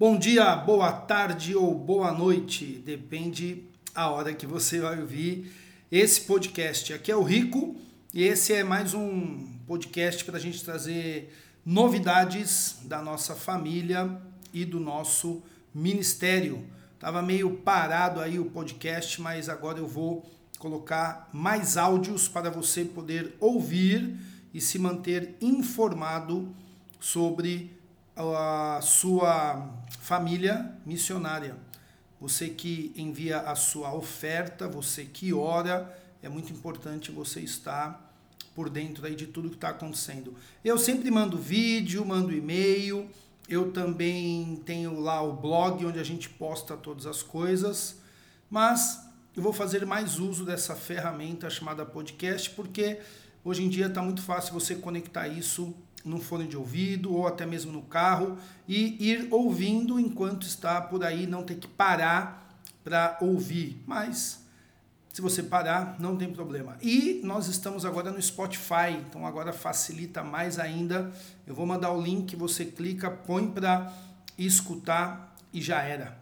Bom dia, boa tarde ou boa noite, depende a hora que você vai ouvir esse podcast. Aqui é o Rico e esse é mais um podcast para a gente trazer novidades da nossa família e do nosso ministério. Tava meio parado aí o podcast, mas agora eu vou colocar mais áudios para você poder ouvir e se manter informado sobre a sua família missionária. Você que envia a sua oferta, você que ora, é muito importante você estar por dentro aí de tudo que está acontecendo. Eu sempre mando vídeo, mando e-mail, eu também tenho lá o blog onde a gente posta todas as coisas, mas eu vou fazer mais uso dessa ferramenta chamada podcast, porque hoje em dia está muito fácil você conectar isso no fone de ouvido ou até mesmo no carro e ir ouvindo enquanto está por aí, não ter que parar para ouvir. Mas se você parar, não tem problema. E nós estamos agora no Spotify, então agora facilita mais ainda. Eu vou mandar o link, você clica, põe para escutar e já era.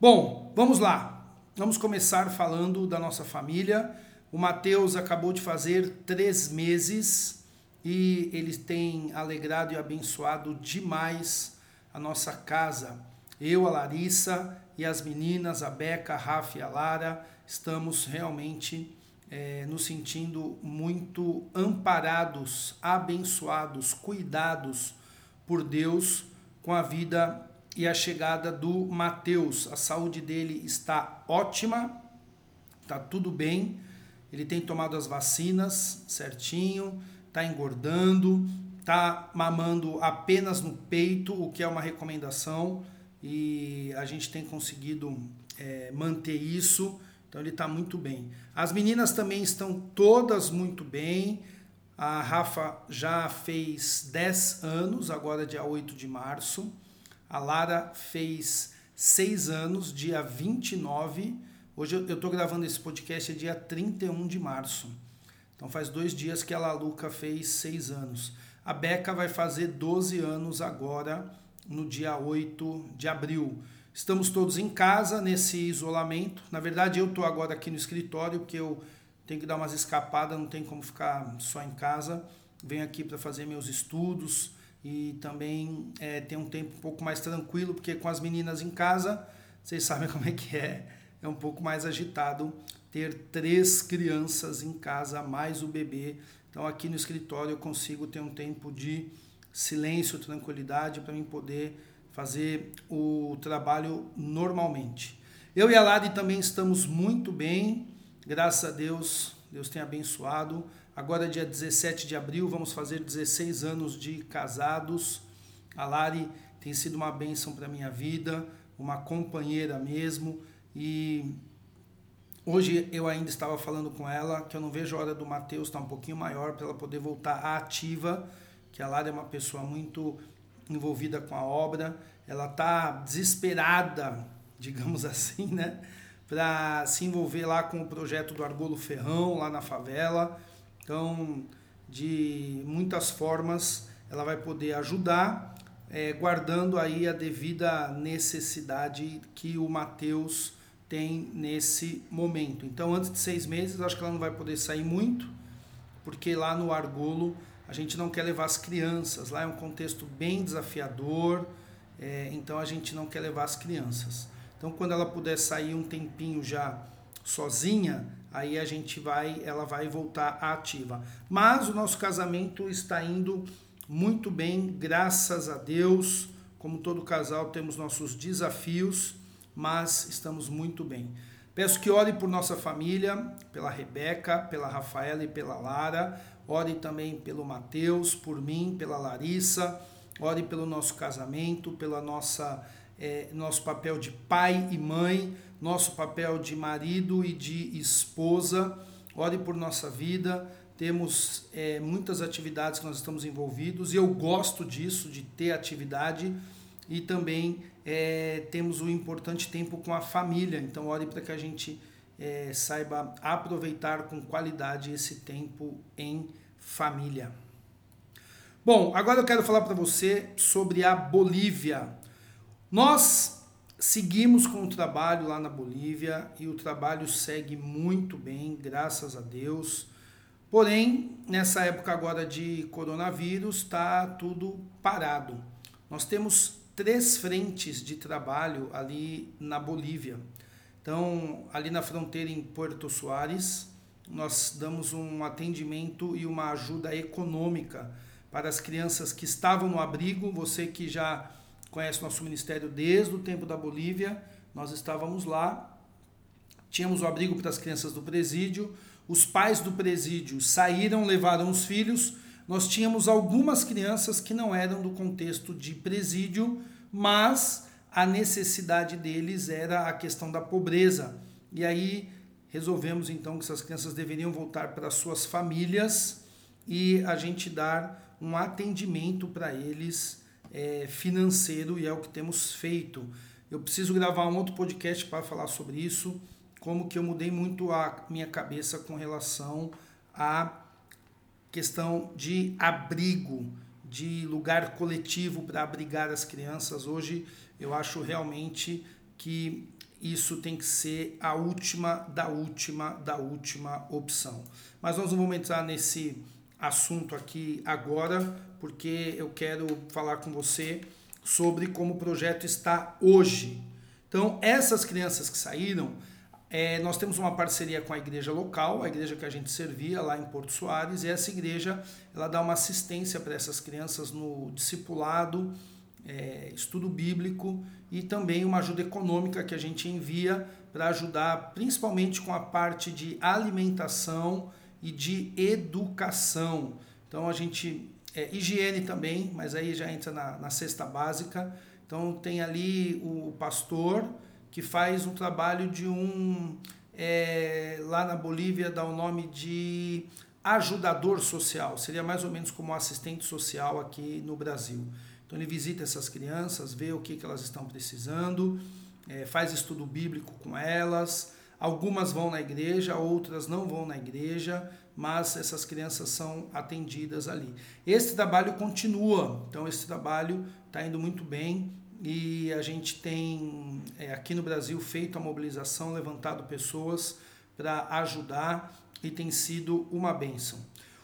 Bom, vamos lá. Vamos começar falando da nossa família. O Matheus acabou de fazer três meses e eles têm alegrado e abençoado demais a nossa casa. Eu, a Larissa e as meninas, a Beca, a Rafa e a Lara, estamos realmente é, nos sentindo muito amparados, abençoados, cuidados por Deus com a vida e a chegada do Mateus. A saúde dele está ótima, está tudo bem. Ele tem tomado as vacinas certinho, está engordando, está mamando apenas no peito, o que é uma recomendação, e a gente tem conseguido é, manter isso, então ele está muito bem. As meninas também estão todas muito bem. A Rafa já fez 10 anos, agora dia 8 de março. A Lara fez 6 anos, dia 29. Hoje eu estou gravando esse podcast, é dia 31 de março. Então faz dois dias que a Laluca fez seis anos. A Beca vai fazer 12 anos agora, no dia 8 de abril. Estamos todos em casa nesse isolamento. Na verdade, eu estou agora aqui no escritório, porque eu tenho que dar umas escapadas, não tem como ficar só em casa. Venho aqui para fazer meus estudos e também é, ter um tempo um pouco mais tranquilo, porque com as meninas em casa, vocês sabem como é que é, é um pouco mais agitado ter três crianças em casa, mais o bebê. Então, aqui no escritório, eu consigo ter um tempo de silêncio, tranquilidade, para mim poder fazer o trabalho normalmente. Eu e a Lari também estamos muito bem, graças a Deus, Deus tem abençoado. Agora, dia 17 de abril, vamos fazer 16 anos de casados. A Lari tem sido uma bênção para minha vida, uma companheira mesmo, e Hoje eu ainda estava falando com ela que eu não vejo a hora do Matheus estar um pouquinho maior para ela poder voltar à ativa, que a Lara é uma pessoa muito envolvida com a obra, ela está desesperada, digamos assim, né, para se envolver lá com o projeto do Argolo Ferrão lá na favela. Então, de muitas formas, ela vai poder ajudar, é, guardando aí a devida necessidade que o Matheus tem nesse momento. Então, antes de seis meses, acho que ela não vai poder sair muito, porque lá no Argolo a gente não quer levar as crianças. Lá é um contexto bem desafiador, é, então a gente não quer levar as crianças. Então, quando ela puder sair um tempinho já sozinha, aí a gente vai, ela vai voltar ativa. Mas o nosso casamento está indo muito bem, graças a Deus. Como todo casal, temos nossos desafios mas estamos muito bem. Peço que ore por nossa família, pela Rebeca, pela Rafaela e pela Lara. Ore também pelo Mateus, por mim, pela Larissa. Ore pelo nosso casamento, pela nossa é, nosso papel de pai e mãe, nosso papel de marido e de esposa. Ore por nossa vida. Temos é, muitas atividades que nós estamos envolvidos e eu gosto disso, de ter atividade e também é, temos um importante tempo com a família. Então, ore para que a gente é, saiba aproveitar com qualidade esse tempo em família. Bom, agora eu quero falar para você sobre a Bolívia. Nós seguimos com o trabalho lá na Bolívia e o trabalho segue muito bem, graças a Deus. Porém, nessa época agora de coronavírus, está tudo parado. Nós temos três frentes de trabalho ali na Bolívia. Então, ali na fronteira em Porto Soares, nós damos um atendimento e uma ajuda econômica para as crianças que estavam no abrigo. Você que já conhece nosso ministério desde o tempo da Bolívia, nós estávamos lá, tínhamos o abrigo para as crianças do presídio os pais do presídio saíram, levaram os filhos. Nós tínhamos algumas crianças que não eram do contexto de presídio, mas a necessidade deles era a questão da pobreza. E aí resolvemos então que essas crianças deveriam voltar para suas famílias e a gente dar um atendimento para eles é, financeiro e é o que temos feito. Eu preciso gravar um outro podcast para falar sobre isso como que eu mudei muito a minha cabeça com relação à questão de abrigo, de lugar coletivo para abrigar as crianças. Hoje eu acho realmente que isso tem que ser a última da última da última opção. Mas nós não vamos entrar nesse assunto aqui agora, porque eu quero falar com você sobre como o projeto está hoje. Então, essas crianças que saíram, é, nós temos uma parceria com a igreja local, a igreja que a gente servia lá em Porto Soares, e essa igreja ela dá uma assistência para essas crianças no discipulado, é, estudo bíblico e também uma ajuda econômica que a gente envia para ajudar principalmente com a parte de alimentação e de educação. Então a gente. É, higiene também, mas aí já entra na, na cesta básica. Então tem ali o pastor que faz um trabalho de um. É, lá na Bolívia dá o nome de ajudador social, seria mais ou menos como assistente social aqui no Brasil. Então ele visita essas crianças, vê o que, que elas estão precisando, é, faz estudo bíblico com elas. Algumas vão na igreja, outras não vão na igreja, mas essas crianças são atendidas ali. Esse trabalho continua, então esse trabalho está indo muito bem e a gente tem é, aqui no Brasil feito a mobilização, levantado pessoas para ajudar e tem sido uma benção.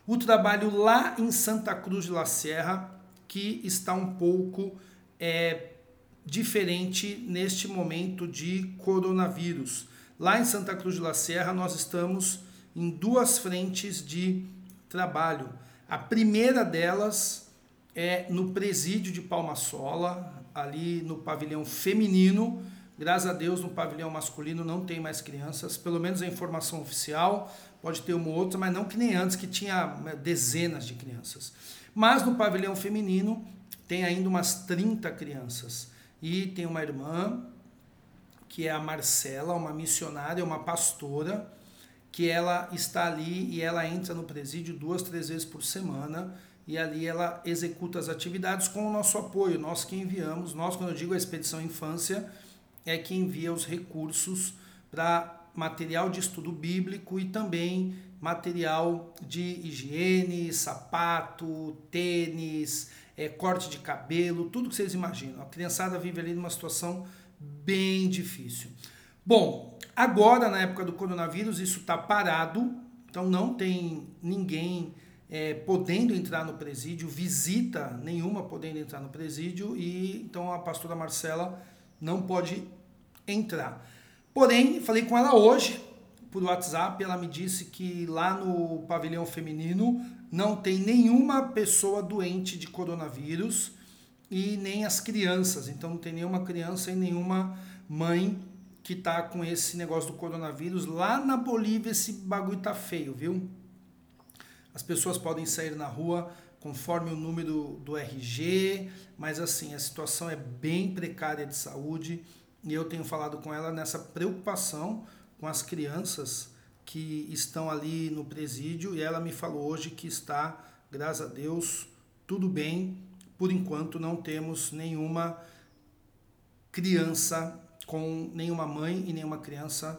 O trabalho lá em Santa Cruz de la Sierra, que está um pouco é, diferente neste momento de coronavírus. Lá em Santa Cruz de la Sierra, nós estamos em duas frentes de trabalho. A primeira delas é no presídio de Palmasola, ali no pavilhão feminino. Graças a Deus, no pavilhão masculino não tem mais crianças, pelo menos a informação oficial. Pode ter uma ou outra, mas não que nem antes, que tinha né, dezenas de crianças. Mas no pavilhão feminino tem ainda umas 30 crianças. E tem uma irmã, que é a Marcela, uma missionária, uma pastora, que ela está ali e ela entra no presídio duas, três vezes por semana e ali ela executa as atividades com o nosso apoio, nós que enviamos, nós quando eu digo a Expedição Infância, é que envia os recursos para material de estudo bíblico e também material de higiene, sapato, tênis, é, corte de cabelo, tudo que vocês imaginam. A criançada vive ali numa situação bem difícil. Bom, agora na época do coronavírus isso está parado, então não tem ninguém é, podendo entrar no presídio, visita nenhuma podendo entrar no presídio, e então a pastora Marcela não pode entrar. Porém, falei com ela hoje por WhatsApp, ela me disse que lá no pavilhão feminino não tem nenhuma pessoa doente de coronavírus e nem as crianças. Então não tem nenhuma criança e nenhuma mãe que tá com esse negócio do coronavírus. Lá na Bolívia esse bagulho tá feio, viu? As pessoas podem sair na rua conforme o número do RG, mas assim, a situação é bem precária de saúde e eu tenho falado com ela nessa preocupação com as crianças que estão ali no presídio e ela me falou hoje que está, graças a Deus, tudo bem. Por enquanto não temos nenhuma criança com nenhuma mãe e nenhuma criança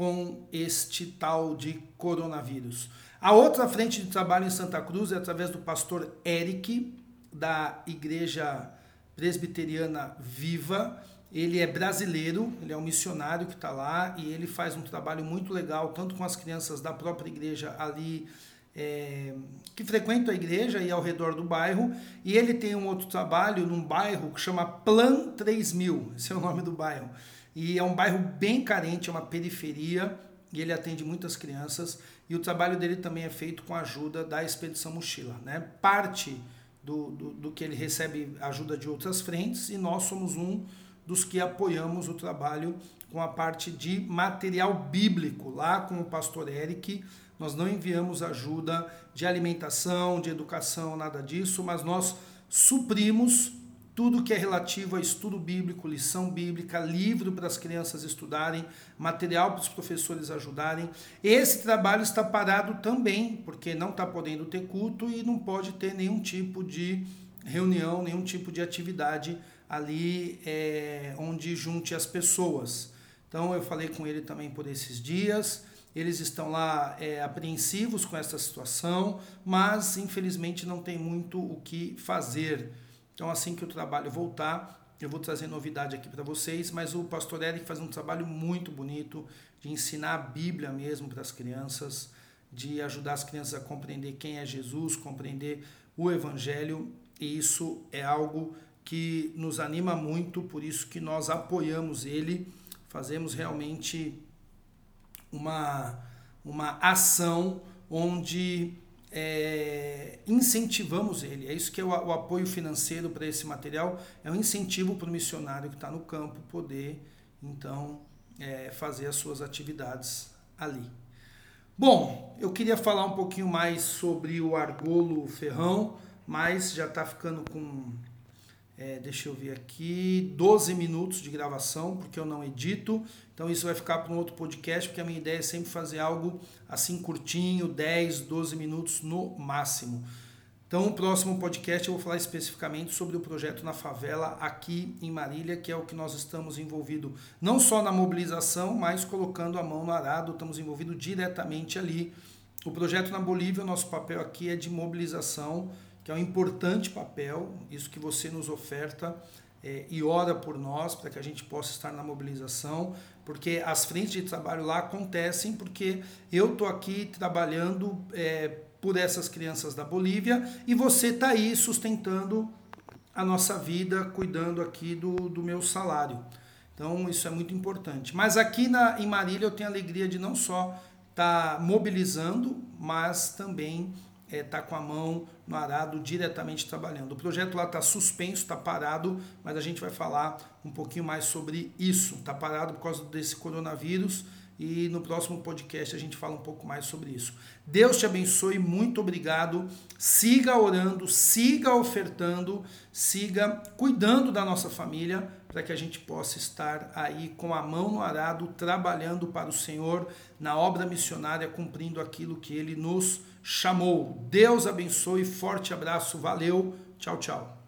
com este tal de coronavírus. A outra frente de trabalho em Santa Cruz é através do pastor Eric, da Igreja Presbiteriana Viva. Ele é brasileiro, ele é um missionário que está lá e ele faz um trabalho muito legal, tanto com as crianças da própria igreja ali, é, que frequentam a igreja e ao redor do bairro. E ele tem um outro trabalho num bairro que chama Plan 3000, esse é o nome do bairro. E é um bairro bem carente, é uma periferia, e ele atende muitas crianças. E o trabalho dele também é feito com a ajuda da Expedição Mochila. Né? Parte do, do, do que ele recebe ajuda de outras frentes, e nós somos um dos que apoiamos o trabalho com a parte de material bíblico, lá com o pastor Eric. Nós não enviamos ajuda de alimentação, de educação, nada disso, mas nós suprimos tudo que é relativo a estudo bíblico, lição bíblica, livro para as crianças estudarem, material para os professores ajudarem. Esse trabalho está parado também, porque não está podendo ter culto e não pode ter nenhum tipo de reunião, nenhum tipo de atividade ali é, onde junte as pessoas. Então eu falei com ele também por esses dias. Eles estão lá é, apreensivos com essa situação, mas infelizmente não tem muito o que fazer. Então, assim que o trabalho voltar, eu vou trazer novidade aqui para vocês. Mas o pastor Eric faz um trabalho muito bonito de ensinar a Bíblia mesmo para as crianças, de ajudar as crianças a compreender quem é Jesus, compreender o Evangelho. E isso é algo que nos anima muito, por isso que nós apoiamos ele, fazemos realmente uma, uma ação onde é, incentivamos ele. É isso que é o, o apoio financeiro para esse material, é um incentivo para o missionário que está no campo poder, então, é, fazer as suas atividades ali. Bom, eu queria falar um pouquinho mais sobre o argolo ferrão, mas já está ficando com é, deixa eu ver aqui, 12 minutos de gravação, porque eu não edito. Então isso vai ficar para um outro podcast, porque a minha ideia é sempre fazer algo assim curtinho, 10, 12 minutos no máximo. Então, o próximo podcast eu vou falar especificamente sobre o projeto na favela aqui em Marília, que é o que nós estamos envolvidos não só na mobilização, mas colocando a mão no arado, estamos envolvidos diretamente ali. O projeto na Bolívia, o nosso papel aqui é de mobilização que é um importante papel, isso que você nos oferta é, e ora por nós para que a gente possa estar na mobilização, porque as frentes de trabalho lá acontecem porque eu estou aqui trabalhando é, por essas crianças da Bolívia e você está aí sustentando a nossa vida, cuidando aqui do, do meu salário. Então isso é muito importante. Mas aqui na, em Marília eu tenho a alegria de não só estar tá mobilizando, mas também está é, tá com a mão no arado diretamente trabalhando. O projeto lá está suspenso, está parado, mas a gente vai falar um pouquinho mais sobre isso. Está parado por causa desse coronavírus e no próximo podcast a gente fala um pouco mais sobre isso. Deus te abençoe, muito obrigado. Siga orando, siga ofertando, siga cuidando da nossa família para que a gente possa estar aí com a mão no arado, trabalhando para o Senhor na obra missionária, cumprindo aquilo que ele nos chamou. Deus abençoe, forte abraço, valeu, tchau, tchau.